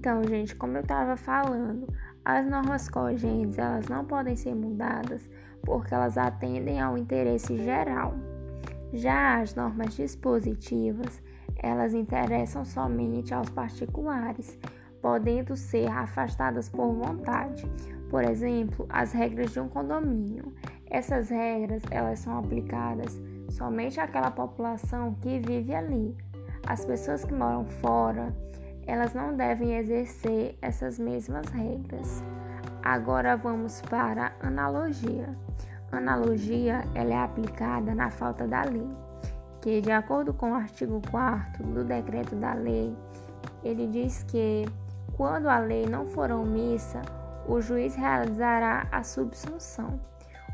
Então, gente, como eu estava falando, as normas cogentes elas não podem ser mudadas porque elas atendem ao interesse geral. Já as normas dispositivas, elas interessam somente aos particulares, podendo ser afastadas por vontade. Por exemplo, as regras de um condomínio. Essas regras, elas são aplicadas somente àquela população que vive ali. As pessoas que moram fora, elas não devem exercer essas mesmas regras. Agora vamos para analogia. Analogia ela é aplicada na falta da lei, que de acordo com o artigo 4 do decreto da lei, ele diz que quando a lei não for omissa, o juiz realizará a subsunção.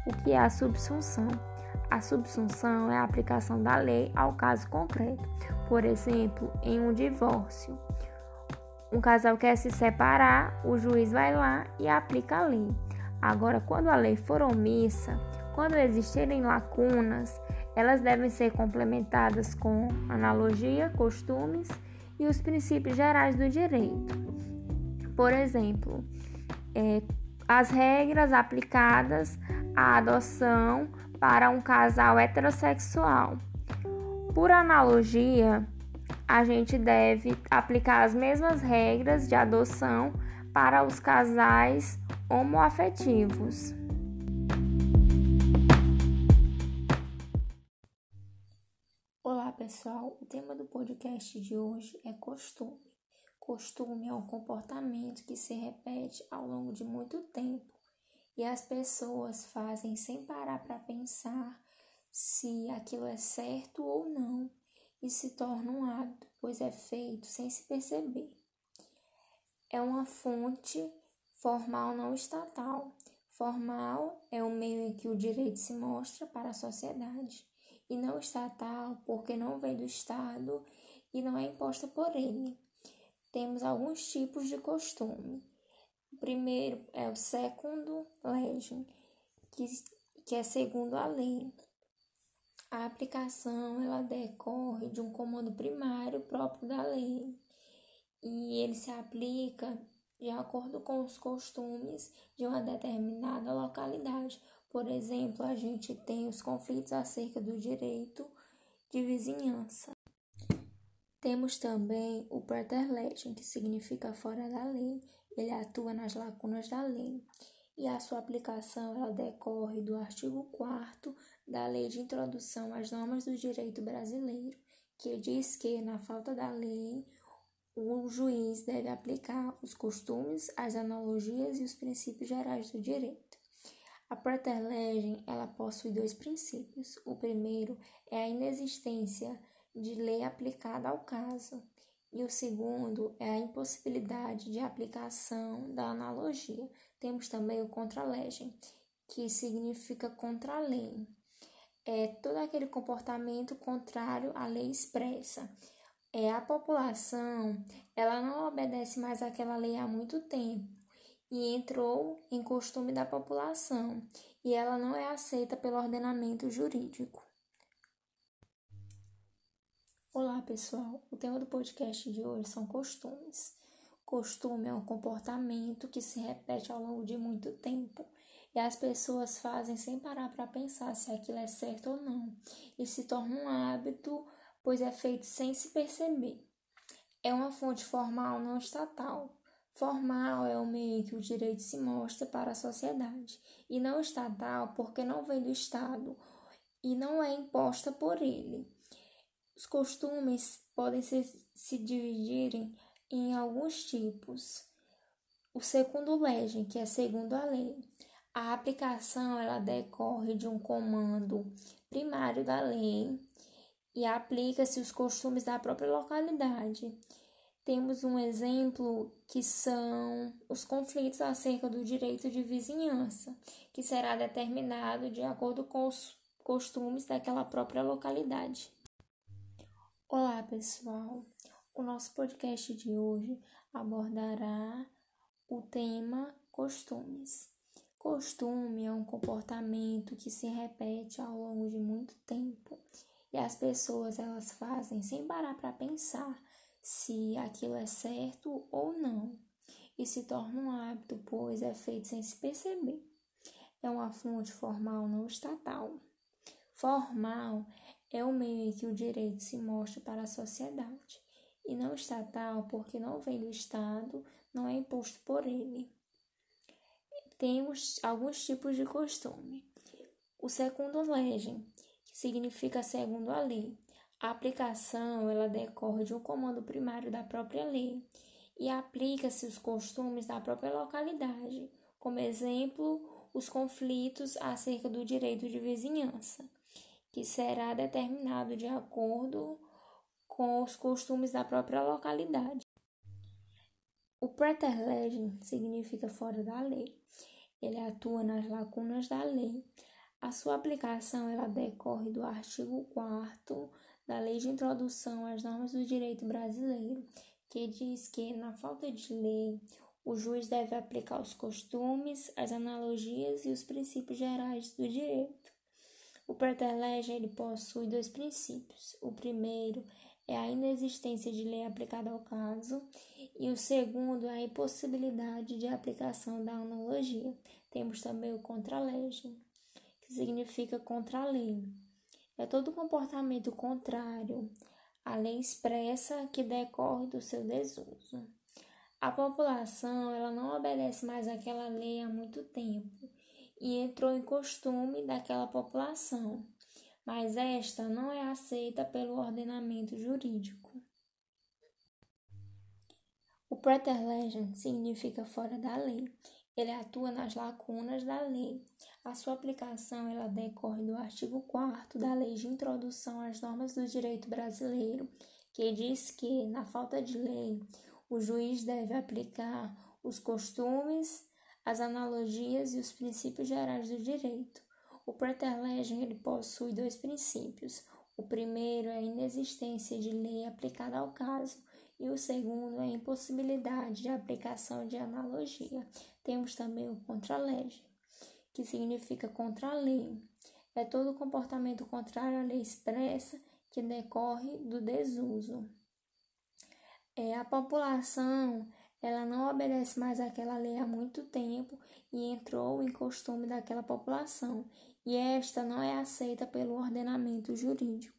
O que é a subsunção? A subsunção é a aplicação da lei ao caso concreto. Por exemplo, em um divórcio, um casal quer se separar, o juiz vai lá e aplica a lei. Agora, quando a lei for omissa, quando existirem lacunas, elas devem ser complementadas com analogia, costumes e os princípios gerais do direito. Por exemplo, é, as regras aplicadas à adoção para um casal heterossexual. Por analogia, a gente deve aplicar as mesmas regras de adoção para os casais homoafetivos. Olá, pessoal. O tema do podcast de hoje é costume. Costume é um comportamento que se repete ao longo de muito tempo e as pessoas fazem sem parar para pensar se aquilo é certo ou não e se torna um hábito, pois é feito sem se perceber. É uma fonte formal não estatal. Formal é o meio em que o direito se mostra para a sociedade, e não estatal porque não vem do Estado e não é imposta por ele. Temos alguns tipos de costume. O primeiro é o segundo legem, que, que é segundo a lei. A aplicação ela decorre de um comando primário próprio da lei e ele se aplica de acordo com os costumes de uma determinada localidade. Por exemplo, a gente tem os conflitos acerca do direito de vizinhança. Temos também o preterlegem, que significa fora da lei. Ele atua nas lacunas da lei a sua aplicação ela decorre do artigo 4 da Lei de Introdução às Normas do Direito Brasileiro, que diz que, na falta da lei, o juiz deve aplicar os costumes, as analogias e os princípios gerais do direito. A Praterlegem, ela possui dois princípios. O primeiro é a inexistência de lei aplicada ao caso, e o segundo é a impossibilidade de aplicação da analogia. Temos também o contralegem, que significa contra a lei. É todo aquele comportamento contrário à lei expressa. É a população, ela não obedece mais àquela lei há muito tempo e entrou em costume da população, e ela não é aceita pelo ordenamento jurídico. Olá, pessoal. O tema do podcast de hoje são costumes. Costume é um comportamento que se repete ao longo de muito tempo e as pessoas fazem sem parar para pensar se aquilo é certo ou não e se torna um hábito, pois é feito sem se perceber. É uma fonte formal não estatal. Formal é o meio em que o direito se mostra para a sociedade, e não estatal porque não vem do Estado e não é imposta por ele. Os costumes podem se, se dividirem em alguns tipos. O segundo legem, que é segundo a lei. A aplicação ela decorre de um comando primário da lei e aplica-se os costumes da própria localidade. Temos um exemplo que são os conflitos acerca do direito de vizinhança, que será determinado de acordo com os costumes daquela própria localidade. Olá, pessoal. O nosso podcast de hoje abordará o tema costumes. Costume é um comportamento que se repete ao longo de muito tempo e as pessoas elas fazem sem parar para pensar se aquilo é certo ou não, e se torna um hábito, pois é feito sem se perceber. É uma fonte formal não estatal. Formal é o meio em que o direito se mostra para a sociedade, e não estatal porque não vem do Estado, não é imposto por ele. Temos alguns tipos de costume. O segundo legem, que significa segundo a lei. A aplicação, ela decorre de um comando primário da própria lei e aplica-se os costumes da própria localidade, como exemplo, os conflitos acerca do direito de vizinhança que será determinado de acordo com os costumes da própria localidade. O preterlegem significa fora da lei. Ele atua nas lacunas da lei. A sua aplicação ela decorre do artigo 4 da Lei de Introdução às Normas do Direito Brasileiro, que diz que, na falta de lei, o juiz deve aplicar os costumes, as analogias e os princípios gerais do direito. O preterlegem ele possui dois princípios. O primeiro é a inexistência de lei aplicada ao caso e o segundo é a impossibilidade de aplicação da analogia. Temos também o contralegem, que significa contra a lei. É todo comportamento contrário à lei expressa que decorre do seu desuso. A população ela não obedece mais àquela lei há muito tempo e entrou em costume daquela população, mas esta não é aceita pelo ordenamento jurídico. O preterlegem significa fora da lei. Ele atua nas lacunas da lei. A sua aplicação ela decorre do artigo 4 da Lei de Introdução às Normas do Direito Brasileiro, que diz que, na falta de lei, o juiz deve aplicar os costumes, as analogias e os princípios gerais do direito. O preterlegem ele possui dois princípios. O primeiro é a inexistência de lei aplicada ao caso e o segundo é a impossibilidade de aplicação de analogia. Temos também o contralegem, que significa contra a lei. É todo comportamento contrário à lei expressa que decorre do desuso. É, a população ela não obedece mais àquela lei há muito tempo e entrou em costume daquela população, e esta não é aceita pelo ordenamento jurídico.